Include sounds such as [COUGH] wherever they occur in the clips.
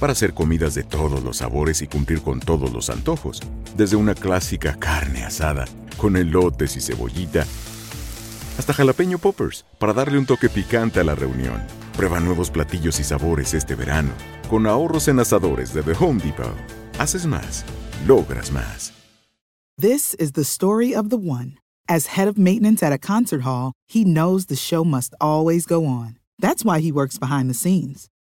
para hacer comidas de todos los sabores y cumplir con todos los antojos, desde una clásica carne asada con elotes y cebollita, hasta jalapeño poppers para darle un toque picante a la reunión. Prueba nuevos platillos y sabores este verano con ahorros en asadores de The Home Depot. Haces más, logras más. This is the story of the one. As head of maintenance at a concert hall, he knows the show must always go on. That's why he works behind the scenes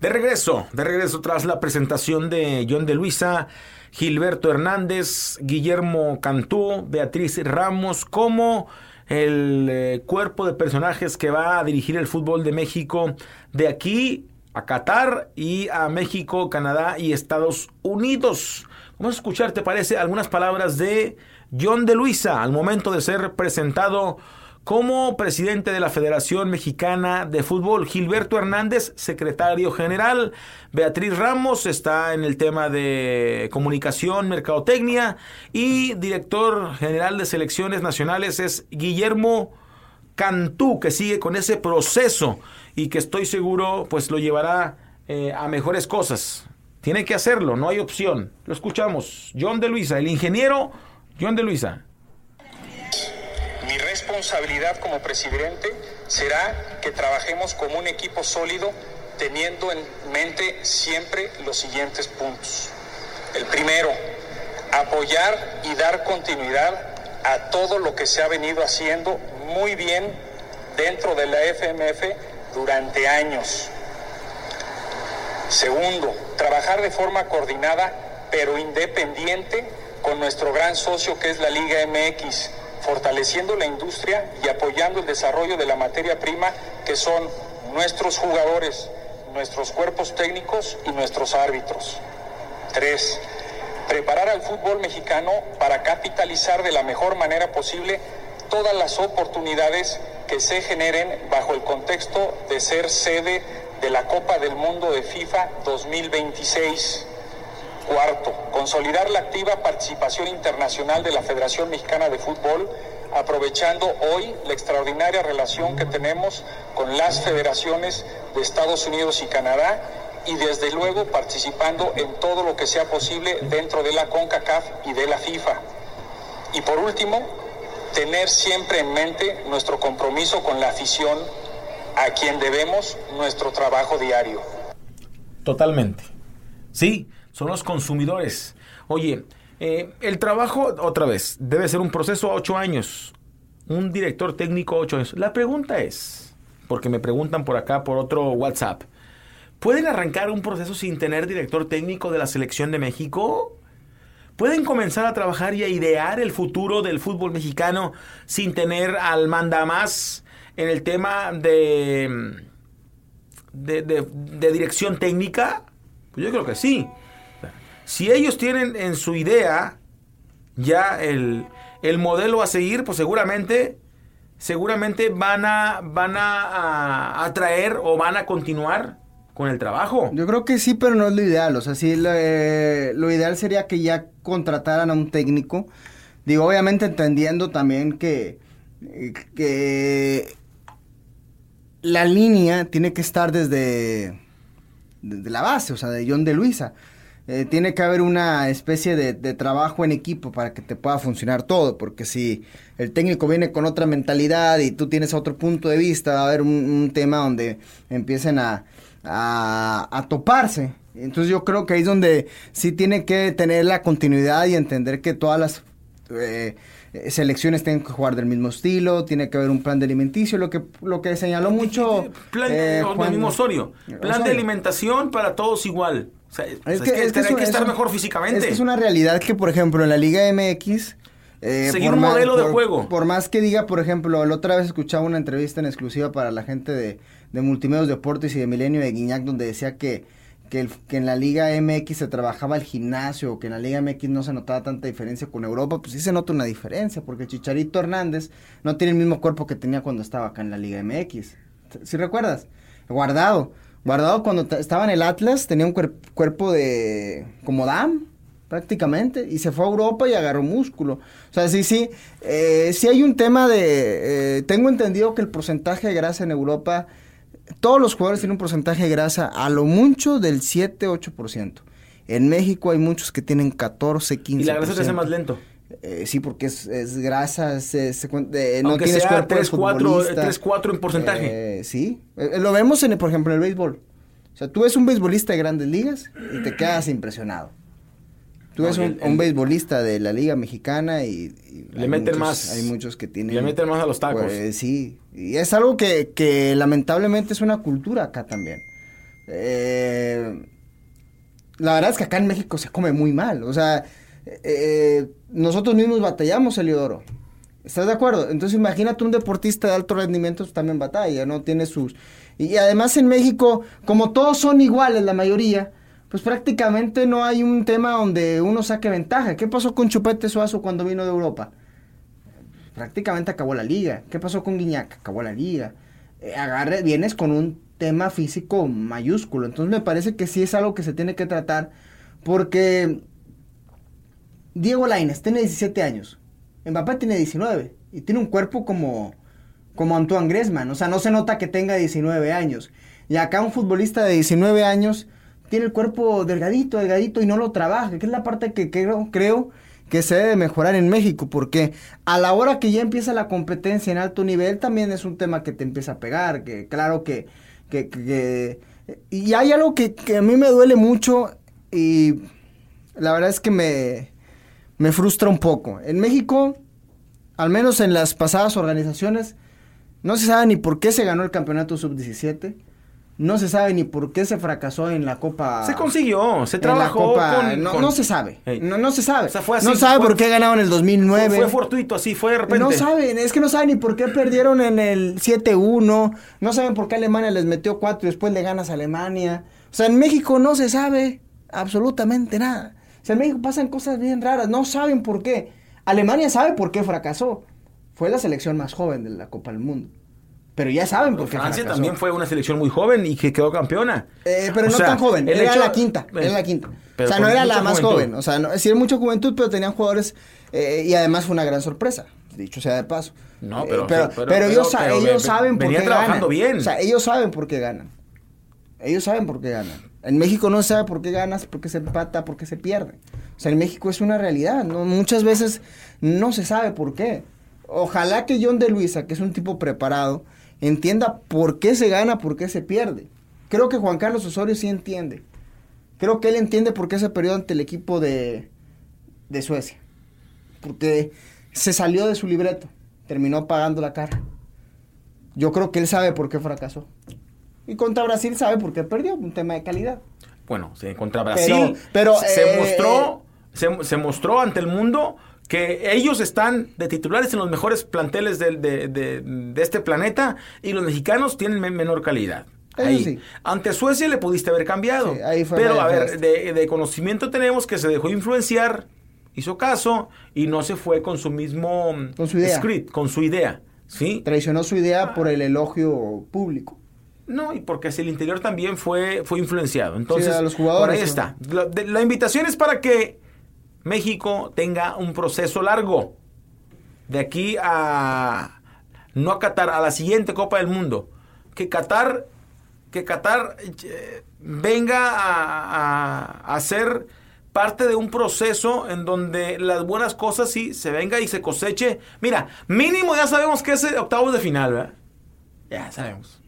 De regreso, de regreso tras la presentación de John de Luisa, Gilberto Hernández, Guillermo Cantú, Beatriz Ramos, como el eh, cuerpo de personajes que va a dirigir el fútbol de México de aquí a Qatar y a México, Canadá y Estados Unidos. Vamos a escuchar, ¿te parece? Algunas palabras de John de Luisa al momento de ser presentado como presidente de la Federación Mexicana de Fútbol, Gilberto Hernández, secretario general, Beatriz Ramos está en el tema de comunicación, mercadotecnia y director general de selecciones nacionales es Guillermo Cantú, que sigue con ese proceso y que estoy seguro pues lo llevará eh, a mejores cosas. Tiene que hacerlo, no hay opción. Lo escuchamos. John de Luisa, el ingeniero John de Luisa responsabilidad como presidente será que trabajemos como un equipo sólido teniendo en mente siempre los siguientes puntos. El primero, apoyar y dar continuidad a todo lo que se ha venido haciendo muy bien dentro de la FMF durante años. Segundo, trabajar de forma coordinada pero independiente con nuestro gran socio que es la Liga MX fortaleciendo la industria y apoyando el desarrollo de la materia prima que son nuestros jugadores, nuestros cuerpos técnicos y nuestros árbitros. Tres, preparar al fútbol mexicano para capitalizar de la mejor manera posible todas las oportunidades que se generen bajo el contexto de ser sede de la Copa del Mundo de FIFA 2026 Cuarto, consolidar la activa participación internacional de la Federación Mexicana de Fútbol, aprovechando hoy la extraordinaria relación que tenemos con las federaciones de Estados Unidos y Canadá y desde luego participando en todo lo que sea posible dentro de la CONCACAF y de la FIFA. Y por último, tener siempre en mente nuestro compromiso con la afición a quien debemos nuestro trabajo diario. Totalmente. Sí, son los consumidores. Oye, eh, el trabajo, otra vez, debe ser un proceso a ocho años. Un director técnico ocho años. La pregunta es, porque me preguntan por acá por otro WhatsApp, ¿pueden arrancar un proceso sin tener director técnico de la selección de México? ¿Pueden comenzar a trabajar y a idear el futuro del fútbol mexicano sin tener al mandamás en el tema de, de, de dirección técnica? Pues yo creo que sí. Si ellos tienen en su idea ya el, modelo a seguir, pues seguramente, seguramente van a, van a, atraer o van a continuar con el trabajo. Yo creo que sí, pero no es lo ideal. O sea, sí, lo, eh, ideal sería que ya contrataran a un técnico Digo, obviamente entendiendo también que, que la línea tiene que estar desde, desde la base, o sea, de John de Luisa. Eh, tiene que haber una especie de, trabajo en equipo para que te pueda funcionar todo, porque si el técnico viene con otra mentalidad y tú tienes otro punto de vista, va a haber un, tema donde empiecen a, a, toparse. Entonces yo creo que ahí es donde sí tiene que tener la continuidad y entender que todas las eh, selecciones tienen que jugar del mismo estilo, tiene que haber un plan de alimenticio, lo que lo que señaló mucho plan eh, mismo Osorio, plan de alimentación para todos igual es, que, hay que estar mejor físicamente. Es, que es una realidad que, por ejemplo, en la Liga MX... Eh, Seguir un modelo de juego. Por más que diga, por ejemplo, la otra vez escuchaba una entrevista en exclusiva para la gente de, de Multimedios Deportes y de Milenio de Guiñac, donde decía que, que, que, en la Liga MX se trabajaba el gimnasio, que en la Liga MX no se notaba tanta diferencia con Europa, pues sí se nota una diferencia, porque Chicharito Hernández no tiene el mismo cuerpo que tenía cuando estaba acá en la Liga MX. Si recuerdas? Guardado. Guardado cuando estaba en el Atlas tenía un cuerpo de como Dam prácticamente y se fue a Europa y agarró músculo. O sea, sí, sí, eh, sí hay un tema de, eh, tengo entendido que el porcentaje de grasa en Europa, todos los jugadores tienen un porcentaje de grasa a lo mucho del 7-8%. En México hay muchos que tienen 14, 15%. Y la grasa se hace más lento. Eh, sí, porque es, es grasa, se, no tienes sea 3, 4, 3, 4 en porcentaje. Eh, sí, eh, lo vemos, en, por ejemplo, en el béisbol. O sea, tú ves un beisbolista de grandes ligas y te quedas impresionado. Tú ves un, un, beisbolista de la Liga Mexicana y... le meten más. Hay muchos que tienen... Le meten más a los tacos. Pues, sí, y es algo que, que lamentablemente es una cultura acá también. la verdad es que acá en México se come muy mal. O sea, eh, nosotros mismos batallamos, Eliodoro. ¿Estás de acuerdo? Entonces imagínate un deportista de alto rendimiento pues, también batalla, ¿no? Tiene sus... Y además en México, como todos son iguales, la mayoría, pues prácticamente no hay un tema donde uno saque ventaja. ¿Qué pasó con Chupete Suazo cuando vino de Europa? Prácticamente acabó la liga. ¿Qué pasó con Guiñac? Acabó la liga. Eh, vienes con un tema físico mayúsculo. Entonces me parece que sí es algo que se tiene que tratar porque Diego Lainez tiene 17 años. Mbappé tiene 19. Y tiene un cuerpo como, como Antoine Griezmann. O sea, no se nota que tenga 19 años. Y acá un futbolista de 19 años tiene el cuerpo delgadito, delgadito y no lo trabaja. Que es la parte que creo, creo que se debe mejorar en México. Porque a la hora que ya empieza la competencia en alto nivel, también es un tema que te empieza a pegar. Que claro que... que, y hay algo que a mí me duele mucho y la verdad es que me, me frustra un poco. En México, al menos en las pasadas organizaciones, no se sabe ni por qué se ganó el campeonato sub-17. No se sabe ni por qué se fracasó en la Copa. Se consiguió, se trabajó. no, se sabe. No, no, se sabe. no sabe por qué ganaron en el 2009. Fue, fortuito, así fue de repente. No saben, es que no saben ni por qué perdieron en el 7-1. No saben por qué Alemania les metió 4 y después le ganas a Alemania. O sea, en México no se sabe absolutamente nada en México pasan cosas bien raras, no saben por qué. Alemania sabe por qué fracasó. Fue la selección más joven de la Copa del Mundo. Pero ya saben por qué Francia también fue una selección muy joven y que quedó campeona. Eh, pero no tan joven, era la quinta, era la quinta. o sea, no era la más joven. O sea, no, sí era mucha juventud, pero tenían jugadores eh, y además fue una gran sorpresa, dicho sea de paso. No, pero, eh, pero, ellos, ellos saben por qué trabajando ganan. bien. O sea, ellos saben por qué ganan. Ellos saben por qué ganan. En México no se sabe por qué ganas, por qué se empata, por qué se pierde. O sea, en México es una realidad. Muchas veces no se sabe por qué. Ojalá que John de Luisa, que es un tipo preparado, entienda por qué se gana, por qué se pierde. Creo que Juan Carlos Osorio sí entiende. Creo que él entiende por qué se perdió ante el equipo de, de Suecia. Porque se salió de su libreto, terminó pagando la cara. Yo creo que él sabe por qué fracasó. Y contra Brasil sabe por qué perdió, un tema de calidad. Bueno, contra Brasil pero, se, eh, mostró, se, mostró ante el mundo que ellos están de titulares en los mejores planteles de, de, este planeta y los mexicanos tienen menor calidad. Ahí. Ante Suecia le pudiste haber cambiado. pero, a ver, de, conocimiento tenemos que se dejó influenciar, hizo caso y no se fue con su mismo con su idea. script, con su idea. ¿sí? Traicionó su idea por el elogio público. No, y porque hacia el interior también fue, fue influenciado. Entonces, los jugadores, por ahí está. La, invitación es para que México tenga un proceso largo. De aquí a no a Qatar, a la siguiente Copa del Mundo. Que Qatar, que Qatar eh, venga a, a, ser parte de un proceso en donde las buenas cosas sí se venga y se coseche. Mira, mínimo ya sabemos que es octavos de final, ¿verdad? Ya sabemos.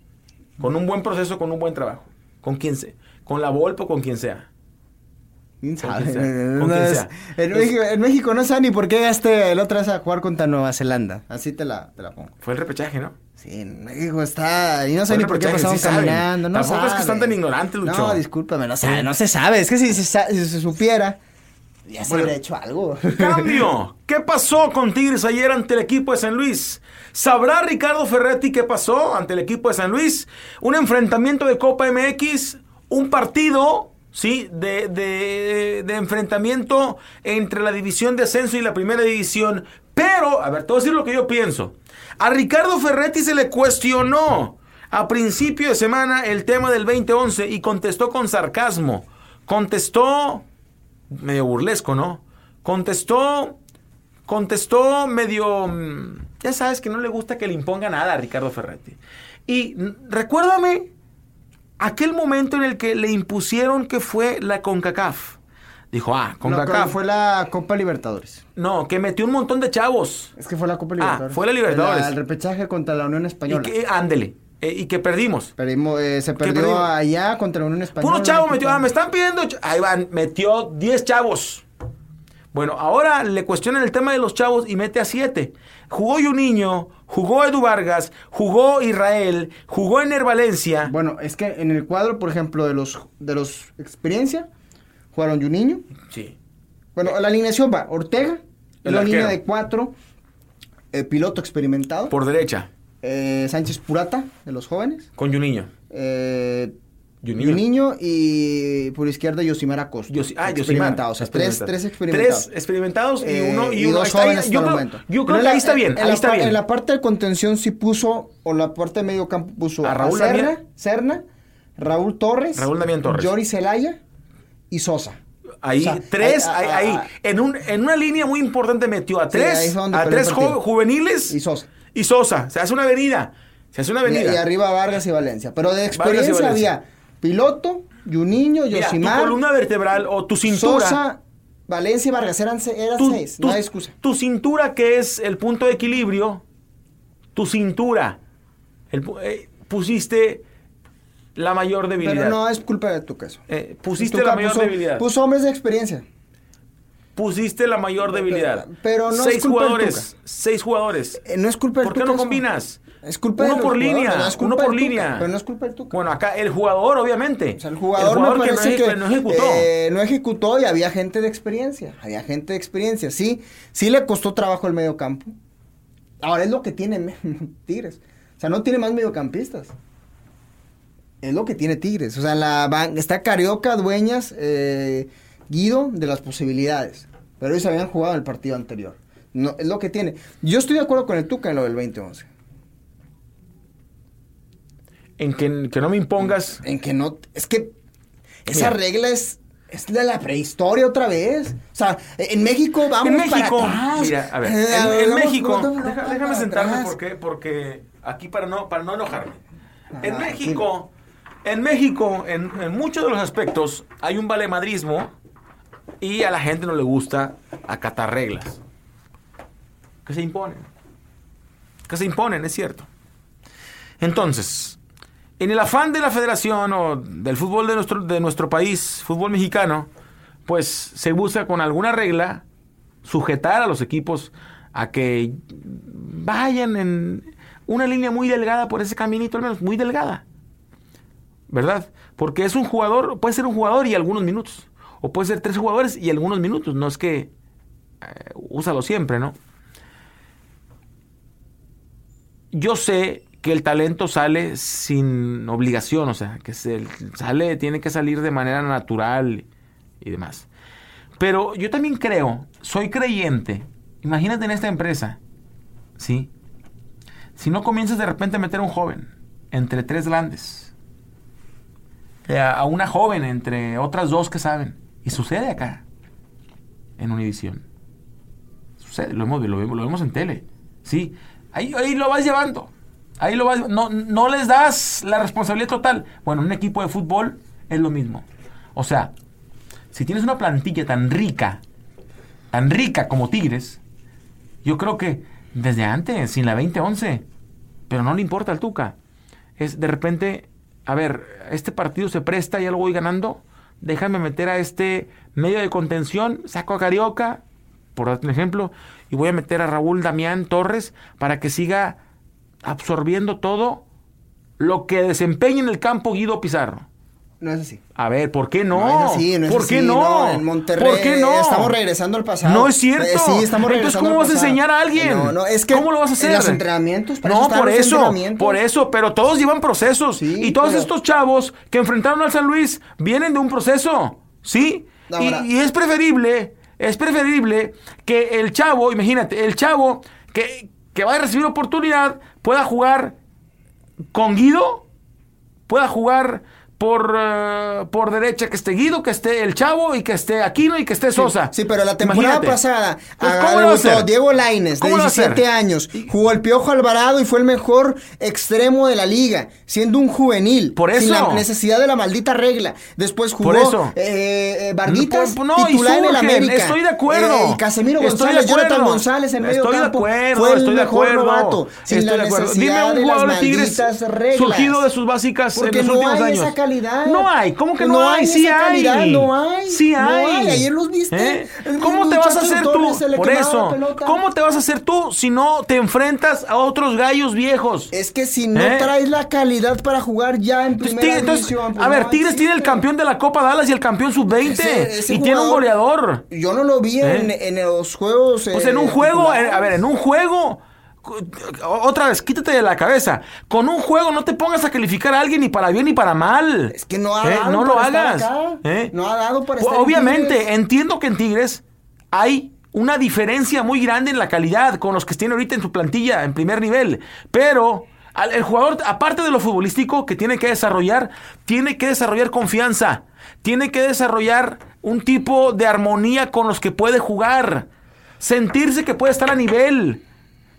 Con un buen proceso, con un buen trabajo. Con quien sea. Con la Volpe o con quien sea. ¿Quién sabe? En, México, no sé ni por qué gaste el otro vez a jugar contra Nueva Zelanda. Así te la, te la pongo. Fue el repechaje, ¿no? Sí, en México está. Y no sé ni por qué pasaron caminando. No Tampoco es que están tan ignorantes, Lucho. No, discúlpame, no, sabe, no se sabe. Es que si, se supiera. Ya se hubiera hecho algo. [LAUGHS] Cambio. ¿Qué pasó con Tigres ayer ante el equipo de San Luis? ¿Sabrá Ricardo Ferretti qué pasó ante el equipo de San Luis? Un enfrentamiento de Copa MX, un partido ¿sí? De, de, enfrentamiento entre la división de ascenso y la primera división. Pero, a ver, te voy a decir lo que yo pienso. A Ricardo Ferretti se le cuestionó a principio de semana el tema del 2011 y contestó con sarcasmo. Contestó medio burlesco, ¿no? Contestó, contestó medio... Mm, ya sabes que no le gusta que le imponga nada a Ricardo Ferretti. Y recuérdame aquel momento en el que le impusieron que fue la CONCACAF. Dijo, ah, CONCACAF. No, fue la Copa Libertadores. No, que metió un montón de chavos. Es que fue la Copa Libertadores. Ah, fue la Libertadores. el repechaje contra la Unión Española. Y que, ándele. Eh, y que perdimos. Perdimos, eh, se perdió allá contra la Unión Española. Puro chavo metió, ah, me están pidiendo. Ahí van, metió 10 chavos. Bueno, ahora le cuestionan el tema de los chavos y mete a 7. Jugó niño jugó Edu Vargas, jugó Israel, jugó Ener Valencia. Bueno, es que en el cuadro, por ejemplo, de los de los experiencia, jugaron Juninho. Sí. Bueno, la alineación va Ortega, la línea de cuatro, el piloto experimentado. Por derecha. Eh, Sánchez Purata, de los jóvenes. Con Juninho. Eh, Juninho. y por izquierda Yosimar Acosta. ah, Yosimar. O sea, tres, tres experimentados. Tres experimentados y uno, y, dos jóvenes yo, yo creo que ahí está bien, ahí está bien. En la parte de contención sí puso, o la parte de medio campo puso a Raúl Serna, Raúl Torres, Raúl Damián Torres, Jory Celaya y Sosa. Ahí, tres, ahí, en, un, en una línea muy importante metió a tres, a tres juveniles y Sosa. Y Sosa, se hace una avenida. Se hace una avenida. Y, arriba Vargas y Valencia. Pero de experiencia había Piloto, Juninho, Yosimar. tu columna vertebral o tu cintura. Sosa, Valencia y Vargas eran, seis, no hay excusa. Tu cintura, que es el punto de equilibrio, tu cintura, eh, pusiste la mayor debilidad. Pero no es culpa de tu caso. Eh, pusiste la mayor debilidad. Puso hombres de experiencia. Pusiste la mayor debilidad. Pero, no seis es culpa jugadores. Seis jugadores. Eh, no es culpa ¿Por qué no combinas? Es culpa uno de por línea, uno por línea. pero no es culpa del Tuca. Bueno, acá el jugador, obviamente. O sea, el jugador, que, no, ejecutó. Eh, no ejecutó y había gente de experiencia. Había gente de experiencia. Sí, sí le costó trabajo el medio campo. Ahora es lo que tiene [LAUGHS] Tigres. O sea, no tiene más mediocampistas. Es lo que tiene Tigres. O sea, la está Carioca, Dueñas, eh, Guido de las posibilidades. Pero ellos habían jugado en el partido anterior. No, es lo que tiene. Yo estoy de acuerdo con el Tuca en lo del 2011 en que, no me impongas. En que no. Es que esa regla es. Es de la prehistoria otra vez. O sea, en México vamos en México, Mira, a ver, en, México, déjame sentarme porque, porque aquí para no, para no enojarme. en México, en México, en, en, muchos de los aspectos, hay un valemadrismo y a la gente no le gusta acatar reglas. Que se imponen. Que se imponen, es cierto. Entonces, en el afán de la federación o del fútbol de nuestro, de nuestro país, fútbol mexicano, pues se busca con alguna regla sujetar a los equipos a que vayan en una línea muy delgada por ese caminito, al menos muy delgada. ¿Verdad? Porque es un jugador, puede ser un jugador y algunos minutos. O puede ser tres jugadores y algunos minutos. No es que eh, úsalo siempre, ¿no? Yo sé que el talento sale sin obligación, o sea, que sale, tiene que salir de manera natural y demás. Pero yo también creo, soy creyente, imagínate en esta empresa, ¿sí? Si no comienzas de repente a meter a un joven entre tres grandes, a una joven entre otras dos que saben, y sucede acá. en Univisión. Sucede, lo hemos, lo vemos, lo vemos en tele. Sí, ahí, ahí lo vas llevando. Ahí lo vas, no, no les das la responsabilidad total. Bueno, un equipo de fútbol es lo mismo. O sea, si tienes una plantilla tan rica, tan rica como Tigres, yo creo que desde antes, sin la 2011, pero no le importa al Tuca. Es de repente, a ver, este partido se presta, ya lo voy ganando, déjame meter a este medio de contención, saco a Carioca, por ejemplo, y voy a meter a Raúl Damián Torres para que siga absorbiendo todo lo que desempeña en el campo Guido Pizarro. No es así. A ver, ¿por qué no? No es así, no es ¿Por así, qué no? En Monterrey ¿Por qué no? estamos regresando al pasado. No es cierto. Eh, sí, estamos regresando Entonces, ¿cómo al vas a enseñar a alguien? No, no, es que ¿Cómo lo vas a hacer? En los entrenamientos, para no, están por eso, entrenamientos. por eso, pero todos llevan procesos. Sí, y todos pero- estos chavos que enfrentaron al San Luis vienen de un proceso, ¿sí? Y, es preferible, es preferible que el chavo, imagínate, el chavo que, que va a recibir oportunidad pueda jugar con Guido, pueda jugar por, eh, por derecha, que esté Guido, que esté el chavo y que esté Aquino y que esté Sosa. Sí, pero la temporada Imagínate. pasada Pues, ¿cómo lo? Diego Laines, de ¿Cómo lo va a hacer? 17 años. Jugó el Piojo Alvarado y fue el mejor extremo de la liga, siendo un juvenil. Por Sin eso. la necesidad de la maldita regla. Después jugó Por eso. eh, eh, Barditas, No, no, y titular en el América. estoy de acuerdo. Eh, y Casemiro Estoy de González, Jonathan. González en medio Estoy de acuerdo, fue el estoy de mejor acuerdo. novato. Sin Estoy la de acuerdo. Dime un de jugador de Tigres reglas. surgido de sus básicas en los no últimos años. Calidad. No hay, ¿cómo que no, No hay? hay Sí hay. no hay. Sí No hay. ayer los viste. ¿Eh? ¿Cómo te vas a hacer tú? Por eso. ¿Cómo te vas a hacer tú si no te enfrentas a otros gallos viejos? Es que si no ¿Eh? traes la calidad para jugar ya en primera entonces, división, pues a ver, no Tigres tiene el campeón de la Copa Dallas y el campeón sub-20 Ese- ese y tiene un goleador. Yo no lo vi en, ¿Eh? en los juegos. Pues en un juego, eh, a ver, en un juego, otra vez, quítate de la cabeza. Con un juego no te pongas a calificar a alguien ni para bien ni para mal. Es que no ha ¿Eh? dado No lo para estar hagas. acá. ¿Eh? No ha dado para estar en Obviamente, entiendo que en Tigres hay una diferencia muy grande en la calidad con los que tiene ahorita en su plantilla en primer nivel. Pero al- el jugador, aparte de lo futbolístico que tiene que desarrollar, tiene que desarrollar confianza. Tiene que desarrollar un tipo de armonía con los que puede jugar. Sentirse que puede estar a nivel.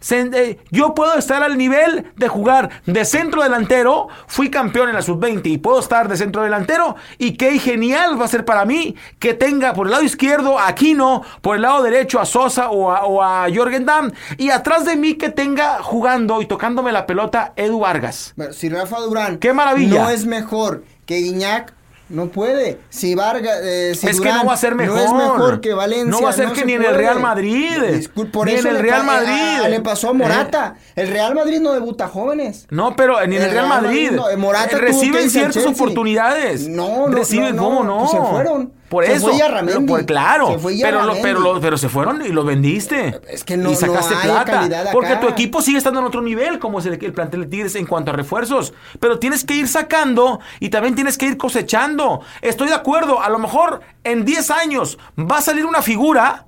Eh, yo puedo estar al nivel de jugar de centro delantero. Fui campeón en la sub-20 y puedo estar de centro delantero. Y qué genial va a ser para mí que tenga por el lado izquierdo a Aquino, por el lado derecho a Sosa o a, o a Jorgen Damm. Y atrás de mí que tenga jugando y tocándome la pelota Edu Vargas. Pero si Rafa Durán ¡Qué maravilla! no es mejor que Guiñac, no puede. Si Vargas, eh, si es que Durán no va a ser mejor. No es mejor que Valencia. No va a ser que se ni en el puede. Real Madrid. Discul- por Ni eso en el Real pa- Madrid. a- le pasó a Morata. El Real Madrid no debuta jóvenes. No, pero ni en el Real Madrid. no, eh, Morata Eh, que reciben ciertas oportunidades. No, no, Reciben, no, ¿cómo no? no? Pues se fueron. Por Se eso. fue pero, por- claro. Se fue pero, lo- pero, lo- pero se fueron y los vendiste. Es que no- Y sacaste no hay plata. calidad acá. Porque tu equipo sigue estando en otro nivel, como es el, el plantel de Tigres en cuanto a refuerzos. Pero tienes que ir sacando y también tienes que ir cosechando. Estoy de acuerdo. A lo mejor en 10 años va a salir una figura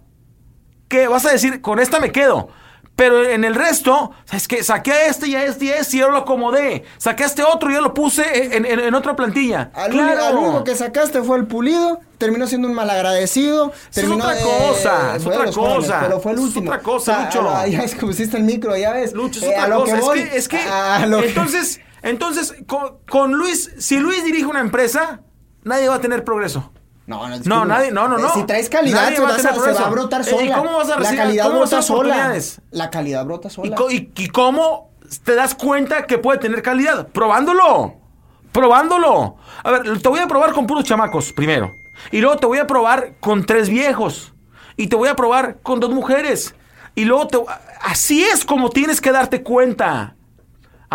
que vas a decir, con esta me quedo. Pero en el resto, es que saqué a este y a este y a este y yo lo acomodé. Saqué a este otro y yo lo puse en, en- en otra plantilla. Al, al único que sacaste fue el pulido, terminó siendo un malagradecido. Es terminó, otra cosa, es otra jóvenes, cosa, pero fue el es último. otra cosa, Lucho. a- a- ya pusiste el micro, ya ves. Lucho, es Eh, otra a lo cosa. que voy, es que, es que a lo que- entonces, entonces con, con Luis, si Luis dirige una empresa, nadie va a tener progreso. No, no, No, nadie, no, no, Eh, no. Si traes calidad, Nadie se, va a tener a- se progreso. va a brotar Eh, sola. ¿y cómo vas a La recibir- calidad cómo brota sola. La calidad brota ¿Y, sola. y- y cómo te das cuenta que puede tener calidad? Probándolo. Probándolo. A ver, te voy a probar con puros chamacos primero. Y luego te voy a probar con tres viejos. Y te voy a probar con dos mujeres. Y luego te... Así es como tienes que darte cuenta.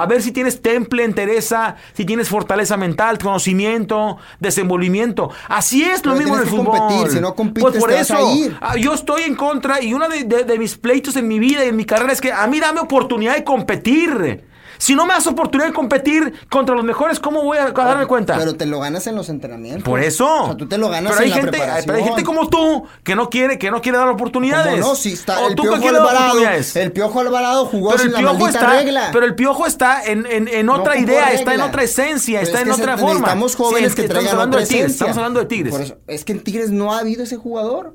A ver si tienes temple, entereza, si tienes fortaleza mental, conocimiento, desenvolvimiento. Así es lo Pero mismo en el que fútbol. competir, si no compites, pues por te vas eso, a ir. ah, yo estoy en contra y uno de, de- de mis pleitos en mi vida y en mi carrera es que a mí dame oportunidad de competir. Si no me das oportunidad de competir contra los mejores, ¿cómo voy a, a darme cuenta? Pero te lo ganas en los entrenamientos. por eso. O sea, tú te lo ganas pero hay en gente, la preparación. Pero hay gente como tú que no quiere, que no quiere dar oportunidades. ¿Cómo no? Si está o el tú que Piojo dar Alvarado. oportunidades. El Piojo Alvarado jugó Pero sin el, la piojo maldita está, regla. pero el piojo está en, en- en otra idea, está en otra esencia, Pero está es en que se- otra forma. Necesitamos jóvenes Sí, que estamos traigan hablando otra de Tigres, esencia. estamos hablando de Tigres. Por eso, es que en Tigres no ha habido ese jugador.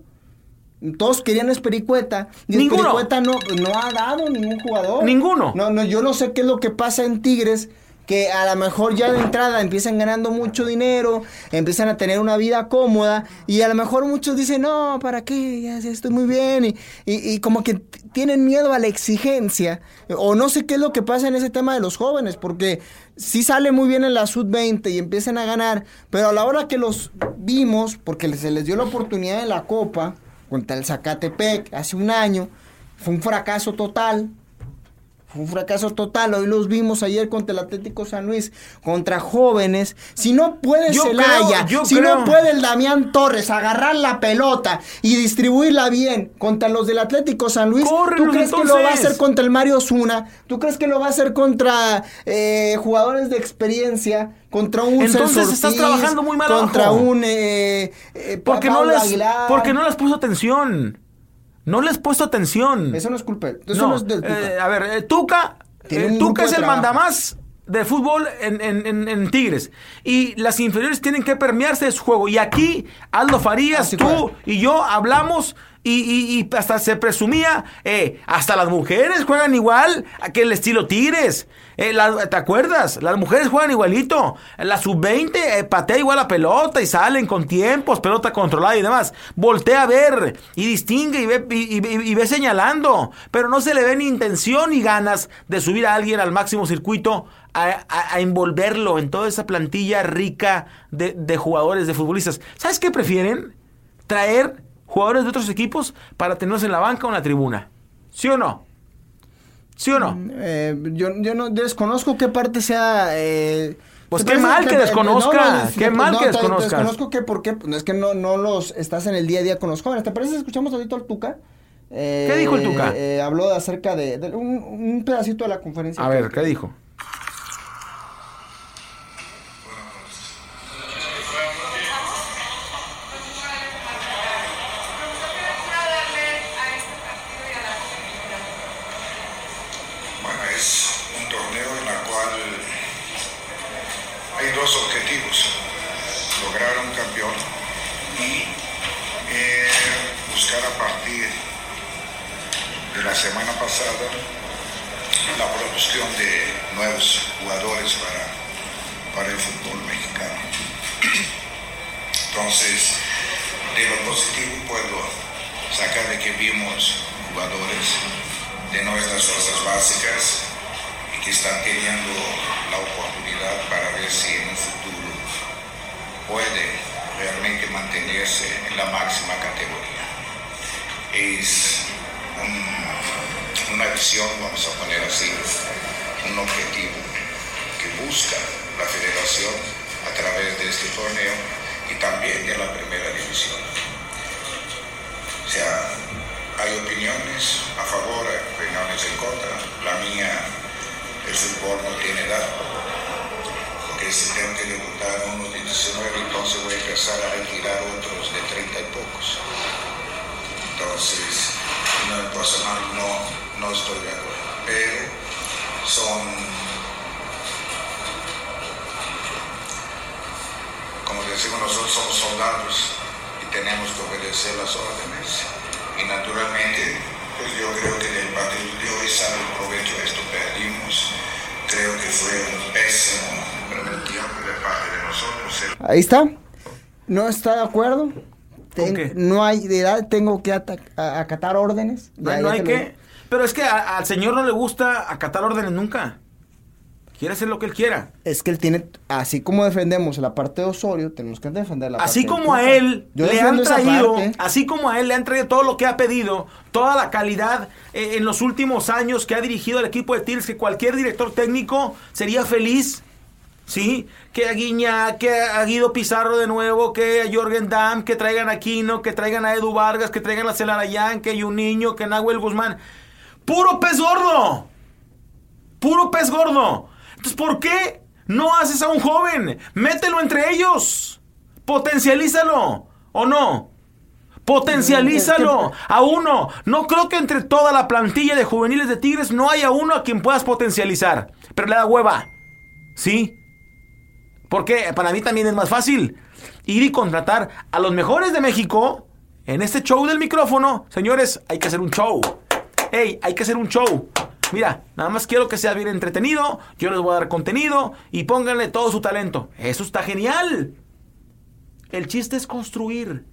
Todos querían Espericueta. Y Ninguno. Espericueta no, no ha dado ningún jugador. Ninguno. No, no, yo no sé qué es lo que pasa en Tigres. Que a lo mejor ya de entrada empiezan ganando mucho dinero, empiezan a tener una vida cómoda y a lo mejor muchos dicen, no, ¿para qué? Ya, ya estoy muy bien. Y, y- y como que tienen miedo a la exigencia. O no sé qué es lo que pasa en ese tema de los jóvenes, porque sí sale muy bien en la Sud-20 y empiezan a ganar, pero a la hora que los vimos, porque se les dio la oportunidad en la Copa contra el Zacatepec hace un año, fue un fracaso total. Un fracaso total. Hoy los vimos ayer contra el Atlético San Luis, contra jóvenes. Si no puede Yo Celaya, creo- si creo- no puede el Damián Torres agarrar la pelota y distribuirla bien contra los del Atlético San Luis, ¿tú crees que lo va a hacer contra el Mario Zuna? ¿Tú crees que lo va a hacer contra eh, jugadores de experiencia? Contra un Entonces estás trabajando muy mal Contra abajo. un eh, eh, Porque no, Pablo les, Aguilar. porque no les puso atención. No les puso atención. Eso no es culpa. Eso No, no, es del Tuca. eh, a ver, eh, Tuca, eh, Tuca es el trabajo. mandamás de fútbol en, en- en- en Tigres. Y las inferiores tienen que permearse de su juego. Y aquí, Aldo Farías, Así tú fue. y yo hablamos y, y- y hasta se presumía, eh, hasta las mujeres juegan igual que el estilo Tigres. Eh, la- ¿Te acuerdas? Las mujeres juegan igualito. La sub-20 eh, patea igual la pelota y salen con tiempos, pelota controlada y demás. Voltea a ver y distingue y ve, ve señalando. Pero no se le ve ni intención ni ganas de subir a alguien al máximo circuito a, a- a envolverlo en toda esa plantilla rica de, de jugadores, de futbolistas. ¿Sabes qué prefieren? Traer jugadores de otros equipos para tenerlos en la banca o en la tribuna. ¿Sí o no? ¿Sí o no? Eh, yo, yo no desconozco qué parte sea. eh, Pues ¿te qué mal que desconozca, qué mal que desconozcas. Desconozco que por qué. Es que no, no los estás en el día a día con los jóvenes. ¿Te parece que escuchamos ahorita al Tuca? Eh, ¿Qué dijo el Tuca? eh, habló de acerca de, de un, un pedacito de la conferencia. A ver, ¿qué dijo? Entonces, de lo positivo puedo sacar de que vimos jugadores de nuestras fuerzas básicas y que están teniendo la oportunidad para ver si en un futuro puede realmente mantenerse en la máxima categoría. Es un- una visión, vamos a poner así, un objetivo que busca la federación a través de este torneo también de la primera división. O sea, hay opiniones a favor, opiniones en contra. La mía, el fútbol no tiene edad. Porque si tengo que debutar a unos de 19, entonces voy a empezar a retirar otros de 30 y pocos. Entonces, no, personal no, no estoy de acuerdo. Pero son, como decimos nosotros, somos soldados y tenemos que obedecer las órdenes. Y naturalmente, pues yo creo que del partido de hoy sale el provecho de esto, perdimos. Creo que fue un pésimo primer tiempo de parte de nosotros. El Ahí está. No está de acuerdo. Ten- no hay de edad, tengo que acatar órdenes. No, no hay lo que. digo. Pero es que a- al señor no le gusta acatar órdenes nunca. Quiere hacer lo que él quiera. Es que él tiene, así como defendemos la parte de Osorio, tenemos que defender la Así parte de como a Tuca. él Yo le han traído, así como a él le han traído todo lo que ha pedido, toda la calidad eh, en los últimos años que ha dirigido el equipo de Tigres, que cualquier director técnico sería feliz, ¿sí? Que a Guiña, que a Guido Pizarro de nuevo, que a Jorgen Damm, que traigan a Aquino, que traigan a Edu Vargas, que traigan a Celarayán, que hay un niño, que Nahuel Guzmán. ¡Puro pez gordo! ¡Puro pez gordo! Entonces, ¿por qué no haces a un joven? Mételo entre ellos. Potencialízalo. ¿O no? Potencialízalo a uno. No creo que entre toda la plantilla de juveniles de Tigres no haya uno a quien puedas potencializar. Pero le da hueva. ¿Sí? Porque para mí también es más fácil ir y contratar a los mejores de México En este show del micrófono, señores, hay que hacer un show. Hey, hay que hacer un show. Mira, nada más quiero que sea bien entretenido, yo les voy a dar contenido y pónganle todo su talento. Eso está genial. El chiste es construir.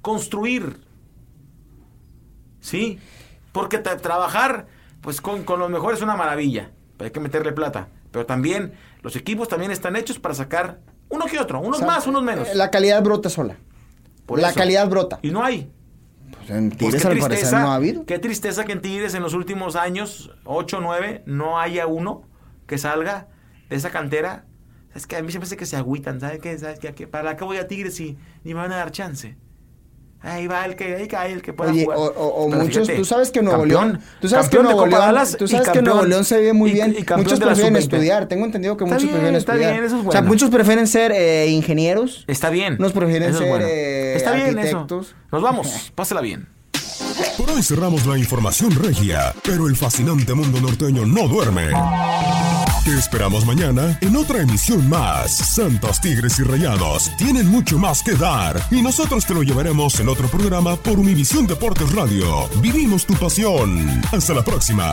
Construir. ¿Sí? Porque trabajar, pues con, con los mejores es una maravilla. Hay que meterle plata. Pero también, los equipos también están hechos para sacar uno que otro. Unos más, unos menos. La calidad brota sola. la calidad brota. Y no hay. Pues en pues Tigres al parecer no ha habido. Qué tristeza que en Tigres en los últimos años, 8 o 9, no haya uno que salga de esa cantera. Es que a mí se me hace que se agüitan, ¿sabes qué? ¿Sabes qué? ¿Para qué voy a Tigres si ni me van a dar chance? Ahí va el que, ahí cae el que pueda Oye, jugar. O, o, muchos, tú sabes que Nuevo León, tú sabes que Nuevo León, tú sabes que Nuevo León se ve muy bien. Y, muchos prefieren estudiar. Tengo entendido que muchos prefieren estudiar. Está bien, eso es bueno. O sea, muchos prefieren ser eh, ingenieros. Está bien. Unos prefieren ser eh, está bien arquitectos. Eso. Nos vamos. [LAUGHS] Pásela bien. Por hoy cerramos la información regia, pero el fascinante mundo norteño no duerme. Te esperamos mañana en otra emisión más. Santos Tigres y Rayados tienen mucho más que dar y nosotros te lo llevaremos en otro programa por Univisión Deportes Radio. Vivimos tu pasión. Hasta la próxima.